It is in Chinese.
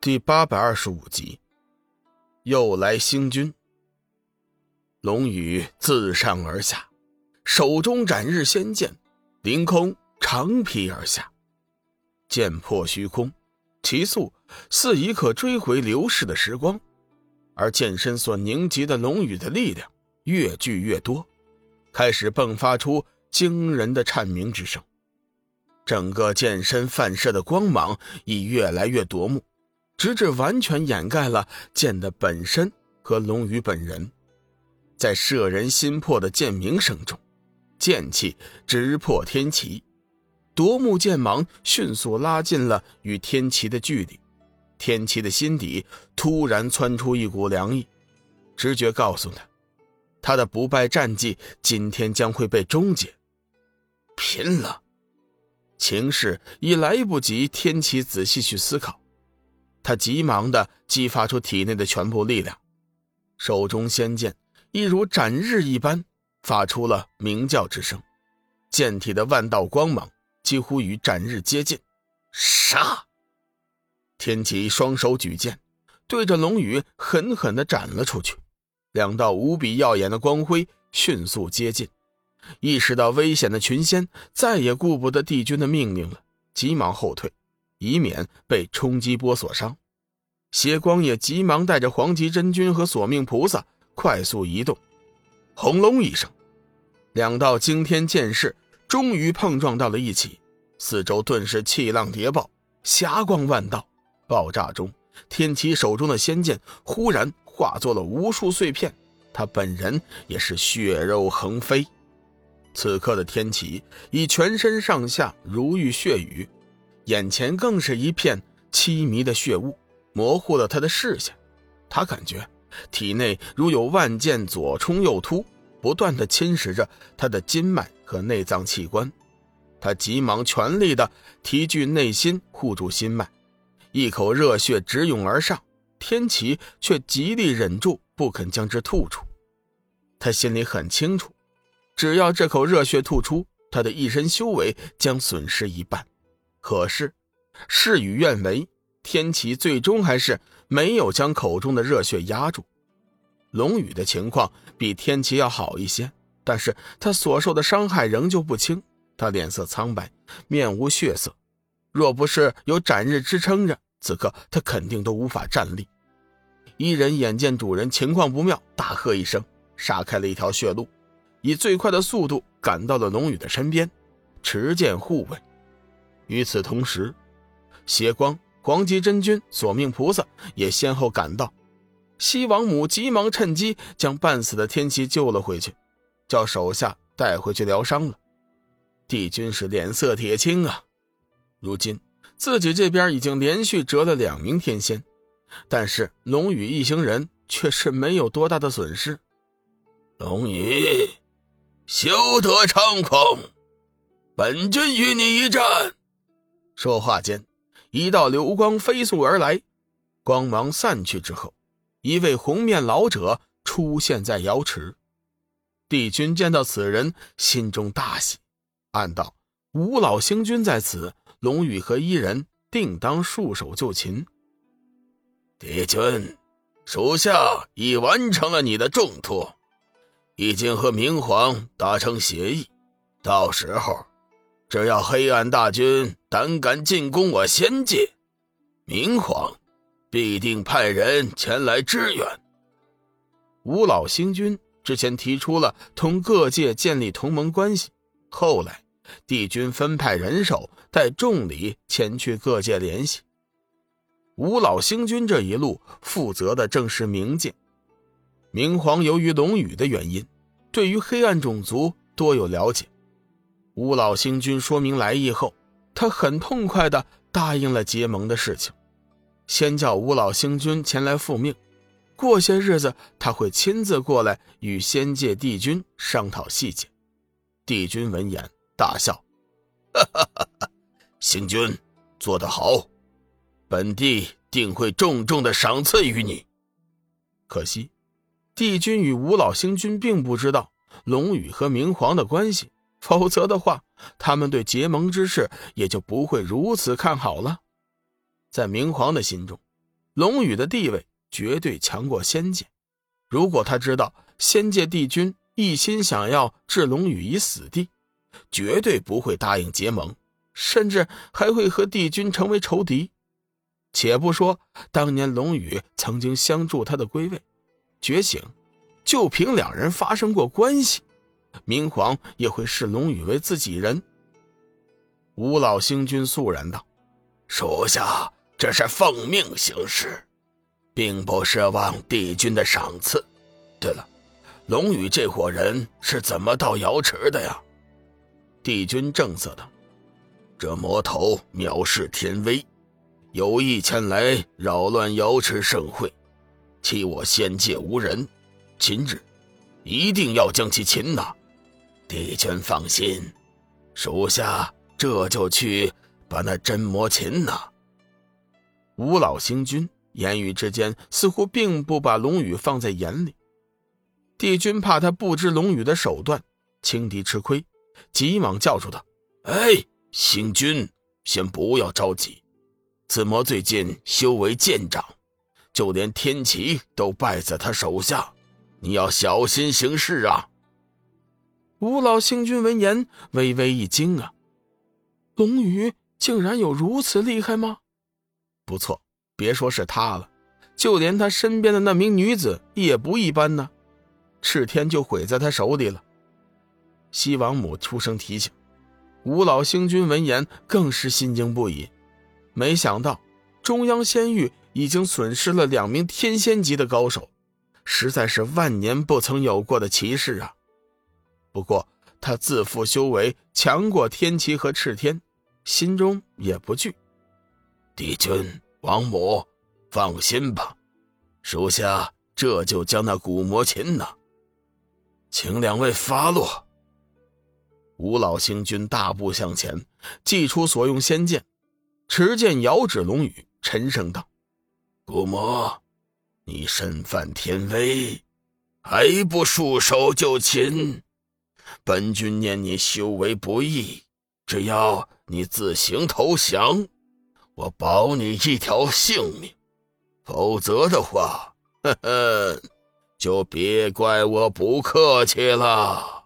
第八百二十五集，又来星君。龙宇自上而下，手中斩日仙剑，凌空长劈而下，剑破虚空，其速似已可追回流逝的时光。而剑身所凝集的龙宇的力量越聚越多，开始迸发出惊人的颤鸣之声。整个剑身反射的光芒已越来越夺目，直至完全掩盖了剑的本身和龙宇本人。在摄人心魄的剑鸣声中，剑气直破天齐，夺目剑芒迅速拉近了与天齐的距离。天齐的心底突然窜出一股凉意，直觉告诉他，他的不败战绩今天将会被终结。拼了！情势已来不及天启仔细去思考，他急忙的激发出体内的全部力量，手中仙剑一如斩日一般，发出了鸣叫之声，剑体的万道光芒几乎与斩日接近。杀！天启双手举剑，对着龙宇狠狠的斩了出去，两道无比耀眼的光辉迅速接近。意识到危险的群仙再也顾不得帝君的命令了，急忙后退，以免被冲击波所伤。邪光也急忙带着黄极真君和索命菩萨快速移动。轰隆一声，两道惊天剑势终于碰撞到了一起，四周顿时气浪叠爆，霞光万道。爆炸中，天启手中的仙剑忽然化作了无数碎片，他本人也是血肉横飞。此刻的天启已全身上下如遇血雨，眼前更是一片凄迷的血雾，模糊了他的视线。他感觉体内如有万剑左冲右突，不断的侵蚀着他的筋脉和内脏器官。他急忙全力的提聚内心，护住心脉，一口热血直涌而上。天启却极力忍住，不肯将之吐出。他心里很清楚。只要这口热血吐出，他的一身修为将损失一半。可是事与愿违，天启最终还是没有将口中的热血压住。龙宇的情况比天启要好一些，但是他所受的伤害仍旧不轻。他脸色苍白，面无血色。若不是有斩日支撑着，此刻他肯定都无法站立。一人眼见主人情况不妙，大喝一声，杀开了一条血路。以最快的速度赶到了龙宇的身边，持剑护卫。与此同时，邪光、黄极真君、索命菩萨也先后赶到。西王母急忙趁机将半死的天齐救了回去，叫手下带回去疗伤了。帝君是脸色铁青啊！如今自己这边已经连续折了两名天仙，但是龙宇一行人却是没有多大的损失。龙宇。休得猖狂！本君与你一战。说话间，一道流光飞速而来，光芒散去之后，一位红面老者出现在瑶池。帝君见到此人，心中大喜，暗道：五老星君在此，龙宇和伊人定当束手就擒。帝君，属下已完成了你的重托。已经和明皇达成协议，到时候，只要黑暗大军胆敢进攻我仙界，明皇必定派人前来支援。五老星君之前提出了同各界建立同盟关系，后来帝君分派人手带重礼前去各界联系。五老星君这一路负责的正是冥界。明皇由于龙宇的原因，对于黑暗种族多有了解。五老星君说明来意后，他很痛快的答应了结盟的事情，先叫五老星君前来复命，过些日子他会亲自过来与仙界帝君商讨细节。帝君闻言大笑：“哈哈哈哈星君做得好，本帝定会重重的赏赐于你。”可惜。帝君与五老星君并不知道龙宇和明皇的关系，否则的话，他们对结盟之事也就不会如此看好了。在明皇的心中，龙宇的地位绝对强过仙界。如果他知道仙界帝君一心想要置龙宇于死地，绝对不会答应结盟，甚至还会和帝君成为仇敌。且不说当年龙宇曾经相助他的归位觉醒，就凭两人发生过关系，明皇也会视龙宇为自己人。吴老星君肃然道：“属下这是奉命行事，并不奢望帝君的赏赐。对了，龙宇这伙人是怎么到瑶池的呀？”帝君正色道：“这魔头藐视天威，有意前来扰乱瑶池盛会，欺我仙界无人。今日一定要将其擒拿。帝君放心，属下。”这就去把那真魔擒拿。吴老星君言语之间似乎并不把龙宇放在眼里。帝君怕他不知龙宇的手段，轻敌吃亏，急忙叫住他：“哎，星君，先不要着急。此魔最近修为渐长，就连天齐都败在他手下，你要小心行事啊！”吴老星君闻言微微一惊啊。龙宇竟然有如此厉害吗？不错，别说是他了，就连他身边的那名女子也不一般呢。赤天就毁在他手里了。西王母出声提醒，吴老星君闻言更是心惊不已。没想到中央仙域已经损失了两名天仙级的高手，实在是万年不曾有过的奇事啊！不过他自负修为强过天齐和赤天。心中也不惧，帝君、王母，放心吧，属下这就将那古魔擒拿，请两位发落。吴老星君大步向前，祭出所用仙剑，持剑遥指龙宇，沉声道：“古魔，你身犯天威，还不束手就擒？本君念你修为不易，只要……”你自行投降，我保你一条性命；否则的话，呵呵，就别怪我不客气了。